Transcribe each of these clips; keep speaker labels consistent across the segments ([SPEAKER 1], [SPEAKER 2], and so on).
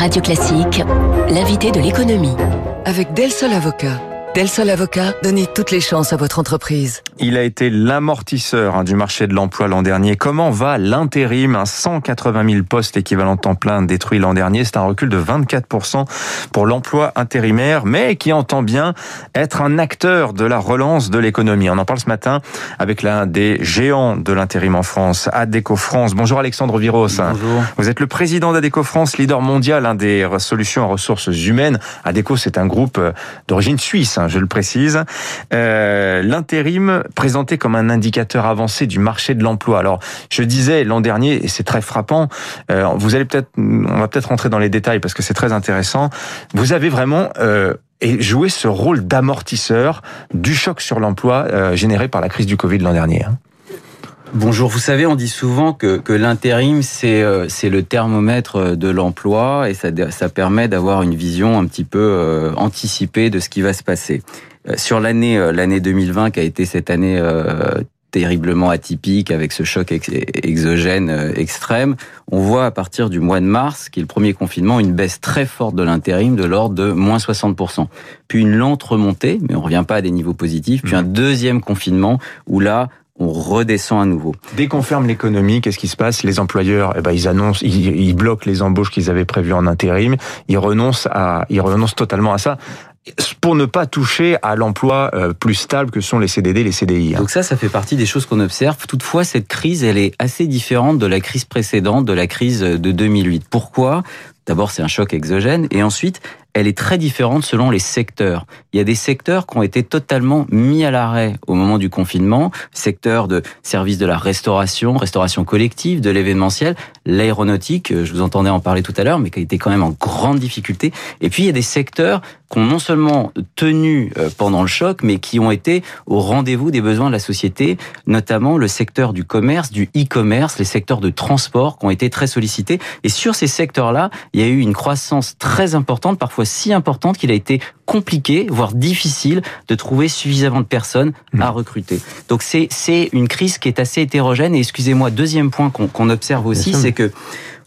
[SPEAKER 1] Radio Classique, l'invité de l'économie.
[SPEAKER 2] Avec Del Sol Avocat. Del Sol Avocat, donnez toutes les chances à votre entreprise.
[SPEAKER 3] Il a été l'amortisseur hein, du marché de l'emploi l'an dernier. Comment va l'intérim? 180 000 postes équivalents temps plein détruits l'an dernier. C'est un recul de 24% pour l'emploi intérimaire, mais qui entend bien être un acteur de la relance de l'économie. On en parle ce matin avec l'un des géants de l'intérim en France, Adeco France. Bonjour Alexandre Viros.
[SPEAKER 4] Bonjour.
[SPEAKER 3] Vous êtes le président d'Adeco France, leader mondial hein, des solutions en ressources humaines. Adeco, c'est un groupe euh, d'origine suisse Hein, je le précise. Euh, L'intérim présenté comme un indicateur avancé du marché de l'emploi. Alors, je disais l'an dernier, et c'est très frappant, euh, vous allez peut-être, on va peut-être rentrer dans les détails parce que c'est très intéressant, vous avez vraiment... Euh, et joué ce rôle d'amortisseur du choc sur l'emploi euh, généré par la crise du Covid l'an dernier.
[SPEAKER 4] Bonjour, vous savez, on dit souvent que, que l'intérim, c'est euh, le thermomètre de l'emploi et ça, ça permet d'avoir une vision un petit peu euh, anticipée de ce qui va se passer. Euh, sur l'année l'année 2020, qui a été cette année terriblement atypique avec ce choc exogène extrême, on voit à partir du mois de mars, qui est le premier confinement, une baisse très forte de l'intérim de l'ordre de moins 60%. Puis une lente remontée, mais on revient pas à des niveaux positifs, puis un deuxième confinement où là, on redescend à nouveau.
[SPEAKER 3] Dès qu'on ferme l'économie, qu'est-ce qui se passe? Les employeurs, eh ben, ils annoncent, ils, ils bloquent les embauches qu'ils avaient prévues en intérim. Ils renoncent à, ils renoncent totalement à ça pour ne pas toucher à l'emploi euh, plus stable que sont les CDD, les CDI.
[SPEAKER 4] Hein. Donc ça, ça fait partie des choses qu'on observe. Toutefois, cette crise, elle est assez différente de la crise précédente, de la crise de 2008. Pourquoi? D'abord, c'est un choc exogène, et ensuite, elle est très différente selon les secteurs. Il y a des secteurs qui ont été totalement mis à l'arrêt au moment du confinement, secteur de services de la restauration, restauration collective, de l'événementiel, l'aéronautique, je vous entendais en parler tout à l'heure, mais qui été quand même en grande difficulté. Et puis il y a des secteurs qui ont non seulement tenu euh, pendant le choc, mais qui ont été au rendez-vous des besoins de la société, notamment le secteur du commerce, du e-commerce, les secteurs de transport qui ont été très sollicités. Et sur ces secteurs-là, il y a eu une croissance très importante, parfois si importante qu'il a été compliqué, voire difficile, de trouver suffisamment de personnes à mmh. recruter. Donc c'est c'est une crise qui est assez hétérogène. Et excusez-moi, deuxième point qu'on observe aussi, c'est que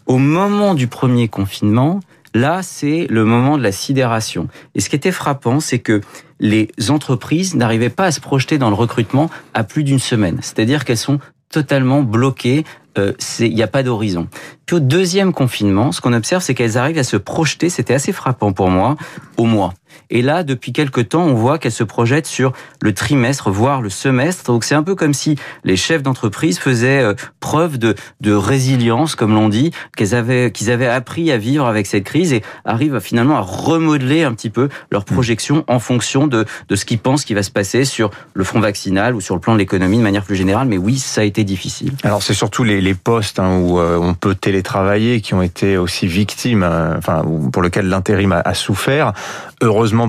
[SPEAKER 4] au moment du premier confinement, là c'est le moment de la sidération. Et ce qui était frappant, c'est que les entreprises n'arrivaient pas à se projeter dans le recrutement à plus d'une semaine. C'est-à-dire qu'elles sont totalement bloquées euh, il n'y a pas d'horizon. Puis au deuxième confinement, ce qu'on observe, c'est qu'elles arrivent à se projeter, c'était assez frappant pour moi, au mois. Et là, depuis quelques temps, on voit qu'elles se projettent sur le trimestre, voire le semestre. Donc c'est un peu comme si les chefs d'entreprise faisaient euh, preuve de, résilience, comme l'on dit, qu'ils avaient, avaient appris à vivre avec cette crise et arrivent finalement à remodeler un petit peu leur mmh. projection en fonction de, de ce qu'ils pensent qui va se passer sur le front vaccinal ou sur le plan de l'économie de manière plus générale. Mais oui, ça a été difficile.
[SPEAKER 3] Alors c'est surtout les, postes hein, où euh, on peut télétravailler qui ont été aussi victimes, euh, enfin pour lequel l'intérim a, souffert.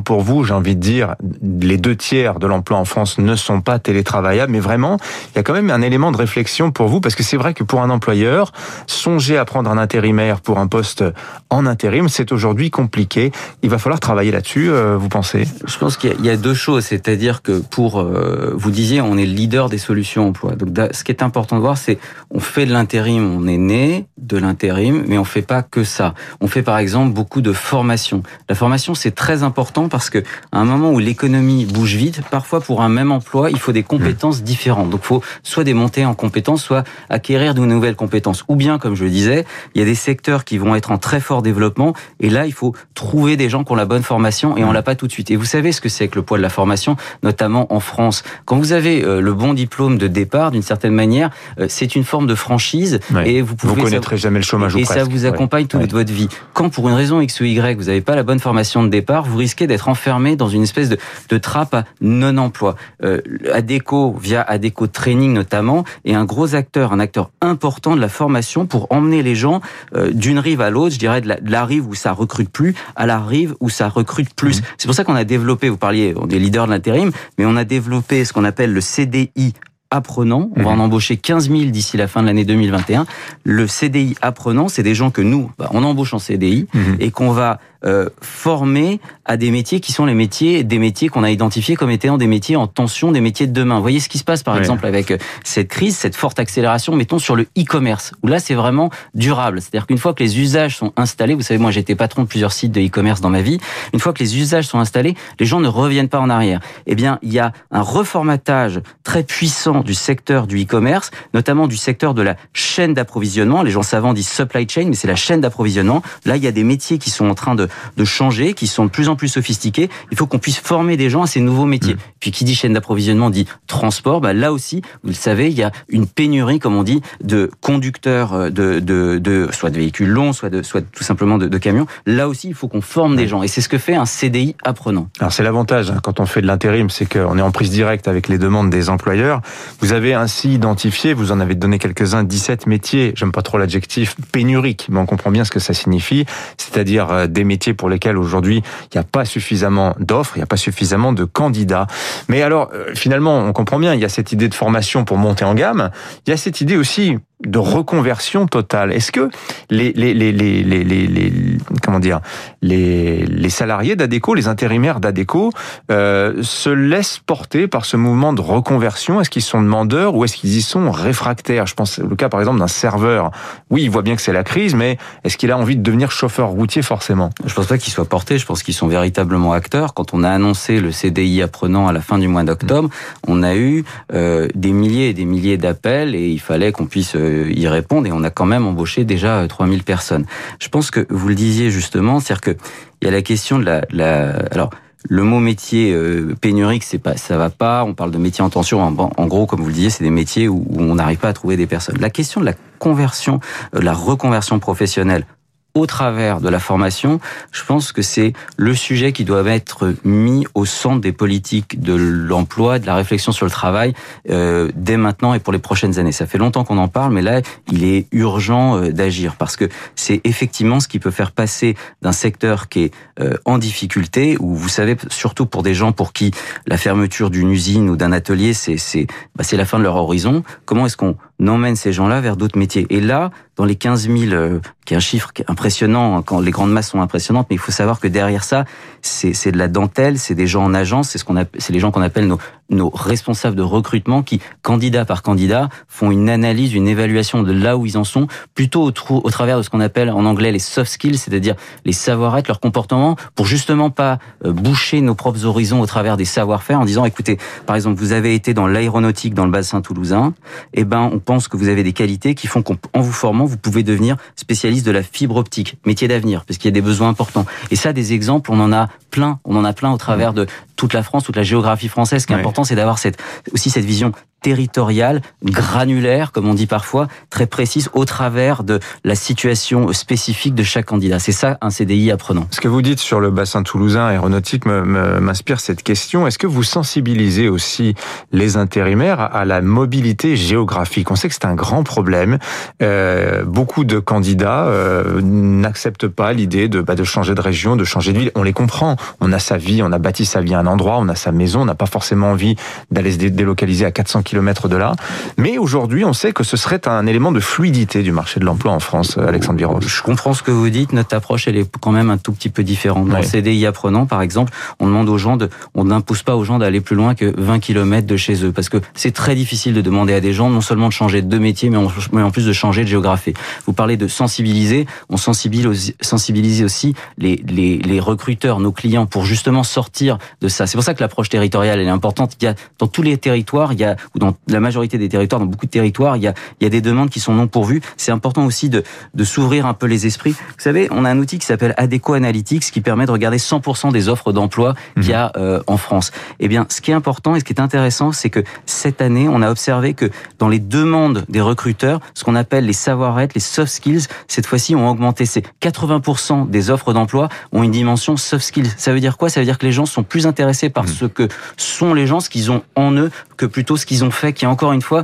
[SPEAKER 3] Pour vous, j'ai envie de dire, les deux tiers de l'emploi en France ne sont pas télétravaillables, mais vraiment, il y a quand même un élément de réflexion pour vous, parce que c'est vrai que pour un employeur, songer à prendre un intérimaire pour un poste en intérim, c'est aujourd'hui compliqué. Il va falloir travailler là-dessus, euh, vous pensez?
[SPEAKER 4] Je pense qu'il y a deux choses, c'est-à-dire que pour, euh, vous disiez, on est le leader des solutions emploi. Donc, ce qui est important de voir, c'est on fait de l'intérim, on est né de l'intérim, mais on fait pas que ça. On fait par exemple beaucoup de formation. La formation, c'est très important parce que à un moment où l'économie bouge vite, parfois pour un même emploi, il faut des compétences différentes. Donc, il faut soit des montées en compétences, soit acquérir de nouvelles compétences. Ou bien, comme je le disais, il y a des secteurs qui vont être en très fort développement, et là, il faut trouver des gens qui ont la bonne formation, et on l'a pas tout de suite. Et vous savez ce que c'est que le poids de la formation, notamment en France. Quand vous avez euh, le bon diplôme de départ, d'une certaine manière, euh, c'est une forme de franchise,
[SPEAKER 3] et vous pouvez... Vous connaîtrez jamais le chômage
[SPEAKER 4] Et ça vous accompagne toute votre vie. Quand, pour une raison X ou Y, vous n'avez pas la bonne formation de départ, vous risquez d'être enfermé dans une espèce de, de trappe à non-emploi. Euh, ADECO, via ADECO Training notamment, est un gros acteur, un acteur important de la formation pour emmener les gens euh, d'une rive à l'autre, je dirais de la, rive où ça recrute plus à la rive où ça recrute plus. Mmh. C'est pour ça qu'on a développé, vous parliez, on est leader de l'intérim, mais on a développé ce qu'on appelle le CDI apprenants. On va en mhm. embaucher 15 000 d'ici la fin de l'année 2021. Le CDI apprenant, c'est des gens que nous, bah, on embauche en CDI mhm. et qu'on va euh, former à des métiers qui sont les métiers, des métiers qu'on a identifiés comme étant des métiers en tension, des métiers de demain. Vous voyez ce qui se passe par exemple avec euh, cette crise, cette forte accélération, mettons sur le e-commerce, où là c'est vraiment durable. C'est-à-dire qu'une fois que les usages sont installés, vous savez, moi j'étais patron de plusieurs sites de e-commerce dans ma vie, une fois que les usages sont installés, les gens ne reviennent pas en arrière. Eh bien, il y a un reformatage très puissant du secteur du e-commerce, notamment du secteur de la chaîne d'approvisionnement. Les gens savants disent supply chain, mais c'est la chaîne d'approvisionnement. Là, il y a des métiers qui sont en train de, de changer, qui sont de plus en plus sophistiqués. Il faut qu'on puisse former des gens à ces nouveaux métiers. Mmh. Puis qui dit chaîne d'approvisionnement dit transport. Bah, là aussi, vous le savez, il y a une pénurie, comme on dit, de conducteurs euh, de, de, de soit de véhicules longs, soit de, soit tout simplement de, de camions. Là aussi, il faut qu'on forme des gens. Et c'est ce que fait un CDI apprenant.
[SPEAKER 3] Alors c'est l'avantage hein, quand on fait de l'intérim, c'est qu'on est en prise directe avec les demandes des employeurs. Vous avez ainsi identifié, vous en avez donné quelques-uns, 17 métiers, j'aime pas trop l'adjectif pénurique, mais on comprend bien ce que ça signifie, c'est-à-dire euh, des métiers pour lesquels aujourd'hui il n'y a pas suffisamment d'offres, il n'y a pas suffisamment de candidats. Mais alors euh, finalement, on comprend bien, il y a cette idée de formation pour monter en gamme, il y a cette idée aussi de reconversion totale. Est-ce que les, les, les, les, comment dire les, les salariés d'Adeco, les intérimaires d'Adeco, euh, se laissent porter par ce mouvement de reconversion? Est-ce qu'ils sont demandeurs ou est-ce qu'ils y sont réfractaires? Je pense le cas par exemple d'un serveur. Oui, il voit bien que c'est la crise, mais est-ce qu'il a envie de devenir chauffeur routier forcément?
[SPEAKER 4] Je pense pas qu'ils soient portés. Je pense qu'ils sont véritablement acteurs. Quand on a annoncé le CDI apprenant à la fin du mois d'octobre, on a eu euh, des milliers et des milliers d'appels et il fallait qu'on puisse euh, y répondre et on a quand même embauché déjà 3000 euh, personnes. Je pense que vous le disiez justement, c'est-à-dire que il y a la question de la, alors le mot métier euh, pénurique, c'est pas, ça va pas. On parle de métier en tension. En, gros, comme vous le disiez, c'est des métiers où, où on n'arrive pas à trouver des personnes. La question de la conversion, euh, la reconversion professionnelle au travers de la formation, je pense que c'est le sujet qui doit être mis au centre des politiques de l'emploi, de la réflexion sur le travail, euh, dès maintenant et pour les prochaines années. Ça fait longtemps qu'on en parle, mais là, il est urgent euh, d'agir parce que c'est effectivement ce qui peut faire passer d'un secteur qui est euh, en difficulté, où vous savez, surtout pour des gens pour qui la fermeture d'une usine ou d'un atelier, c'est bah, la fin de leur horizon. Comment est-ce qu'on emmène ces gens-là vers d'autres métiers. Et là, dans les 15 000, euh, qui est un chiffre impressionnant, hein, quand les grandes masses sont impressionnantes, mais il faut savoir que derrière ça, c'est de la dentelle, c'est des gens en agence, c'est ce qu'on c'est les gens qu'on appelle nos, nos responsables de recrutement qui, candidat par candidat, font une analyse, une évaluation de là où ils en sont, plutôt au, au travers de ce qu'on appelle en anglais les soft skills, c'est-à-dire les savoir-être, leur comportement, pour justement pas euh, boucher nos propres horizons au travers des savoir-faire en disant, écoutez, par exemple, vous avez été dans l'aéronautique dans le bassin toulousain, eh ben, on pense que vous avez des qualités qui font qu'en vous formant, vous pouvez devenir spécialiste de la fibre optique, métier d'avenir, parce qu'il y a des besoins importants. Et ça, des exemples, on en a plein, on en a plein au travers de toute la France, toute la géographie française. Ce qui est important, c'est d'avoir cette, aussi cette vision territoriale, granulaire, comme on dit parfois, très précise au travers de la situation spécifique de chaque candidat. C'est ça un CDI apprenant.
[SPEAKER 3] Ce que vous dites sur le bassin toulousain aéronautique m'inspire cette question. Est-ce que vous sensibilisez aussi les intérimaires à la mobilité géographique? On sait que c'est un grand problème. Euh, beaucoup de candidats euh, n'acceptent pas l'idée de, bah, de changer de région, de changer de ville. On les comprend. On a sa vie, on a bâti sa vie à un endroit, on a sa maison, on n'a pas forcément envie d'aller se délocaliser à 400 km de là. Mais aujourd'hui, on sait que ce serait un élément de fluidité du marché de l'emploi en France, Alexandre Viros.
[SPEAKER 4] Je comprends ce que vous dites. Notre approche, elle est quand même un tout petit peu différente. Dans le CDI apprenant, par exemple, on demande aux gens de, on n'impose pas aux gens d'aller plus loin que 20 km de chez eux. Parce que c'est très difficile de demander à des gens non seulement de changer de métier, mais en plus de changer de géographie. Vous parlez de sensibiliser. On sensibilise aussi les, les, les recruteurs, nos clients, pour justement sortir de ça. C'est pour ça que l'approche territoriale, elle est importante. Il y a, dans tous les territoires, il y a, ou dans la majorité des territoires, dans beaucoup de territoires, il y a, il y a des demandes qui sont non pourvues. C'est important aussi de, de s'ouvrir un peu les esprits. Vous savez, on a un outil qui s'appelle Adeco Analytics qui permet de regarder 100% des offres d'emploi qu'il y a mhm. euh, en France. Eh bien, ce qui est important et ce qui est intéressant, c'est que cette année, on a observé que dans les demandes des recruteurs, ce qu'on appelle les savoir-être, les soft skills, cette fois-ci ont augmenté. C'est 80% des offres d'emploi ont une dimension soft skills. Ça veut dire quoi? Ça veut dire que les gens sont plus intéressés par mhm. ce que sont les gens, ce qu'ils ont en eux, que plutôt ce qu'ils ont fait, qui encore une fois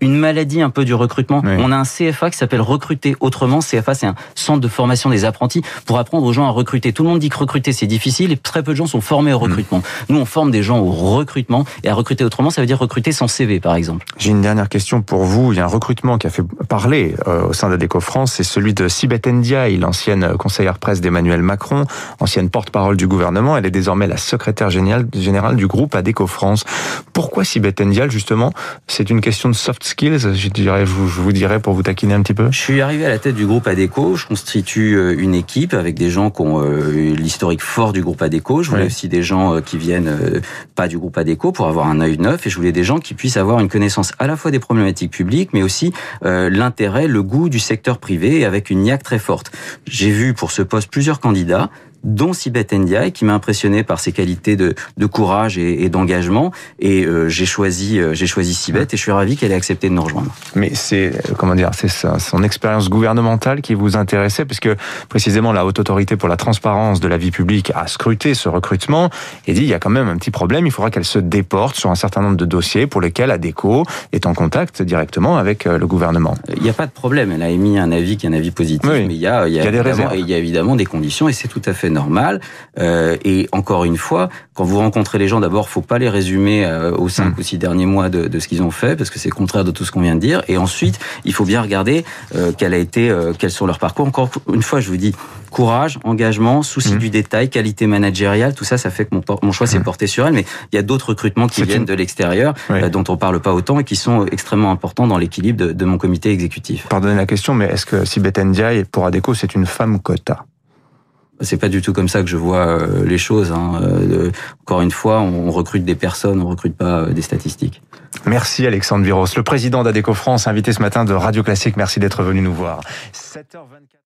[SPEAKER 4] une maladie un peu du recrutement. On a un CFA qui s'appelle recruter autrement. CFA, c'est un centre de formation des apprentis pour apprendre aux gens à recruter. Tout le monde dit que recruter c'est difficile et très peu de gens sont formés au recrutement. Mm. Nous, on forme des gens au recrutement et à recruter autrement, ça veut dire recruter sans CV, par exemple.
[SPEAKER 3] J'ai une dernière question pour vous. Il y a un recrutement qui a fait parler euh, au sein d'Adeco France, c'est celui de Sibeth Ndiaye, l'ancienne conseillère presse d'Emmanuel Macron, ancienne porte-parole du gouvernement. Elle est désormais la secrétaire générale du groupe Adeco France. Pourquoi Sibeth Ndiaye, justement? C'est une question de soft skills, je, dirais, je vous dirais, pour vous taquiner un petit peu
[SPEAKER 4] Je suis arrivé à la tête du groupe Adeco. Je constitue euh, une équipe avec des gens qui ont euh, l'historique fort du groupe Adeco. Je voulais aussi des gens qui viennent pas du groupe Adeco pour avoir un œil neuf et je voulais des gens qui puissent avoir une connaissance à la fois des problématiques publiques mais aussi l'intérêt, le goût du secteur privé avec une niaque très forte. J'ai vu pour ce poste plusieurs candidats dont Sibeth Ndiaye, qui m'a impressionné par ses qualités de, de courage et, et d'engagement. Et euh, j'ai choisi, euh, j'ai choisi Sibeth et je suis ravi qu'elle ait accepté de nous rejoindre.
[SPEAKER 3] Mais c'est euh, comment dire, c'est son expérience gouvernementale qui vous intéressait, puisque précisément la haute autorité pour la transparence de la vie publique a scruté ce recrutement et dit il y a quand même un petit problème, il faudra qu'elle se déporte sur un certain nombre de dossiers pour lesquels ADECO est en contact directement avec le gouvernement.
[SPEAKER 4] Il n'y a pas de problème, elle a émis un avis qui est un avis positif, mais il y a, il y a, il y a des il y a évidemment des conditions et c'est tout à fait normal. Euh, et encore une fois, quand vous rencontrez les gens, d'abord, faut pas les résumer euh, aux cinq hmm. ou six derniers mois de, de ce qu'ils ont fait, parce que c'est contraire de tout ce qu'on vient de dire. Et ensuite, il faut bien regarder euh, quel a été, euh, quels sont leurs parcours. Encore une fois, je vous dis, courage, engagement, souci hmm. du détail, qualité managériale, tout ça, ça fait que mon, mon choix s'est hmm. porté sur elle. Mais il y a d'autres recrutements qui viennent de l'extérieur, dont on parle pas autant et qui sont extrêmement importants dans l'équilibre de, de, mon comité exécutif.
[SPEAKER 3] Pardonnez la question, mais est-ce que Sibeth Ndiaye, pour Adeco, c'est une femme quota?
[SPEAKER 4] C'est pas du tout comme ça que je vois euh, les choses. Hein. Euh, encore une fois, on recrute des personnes, on recrute pas euh, des statistiques.
[SPEAKER 3] Merci Alexandre Viros, le président d'Adeco France, invité ce matin de Radio Classique. Merci d'être venu nous voir. 7h24.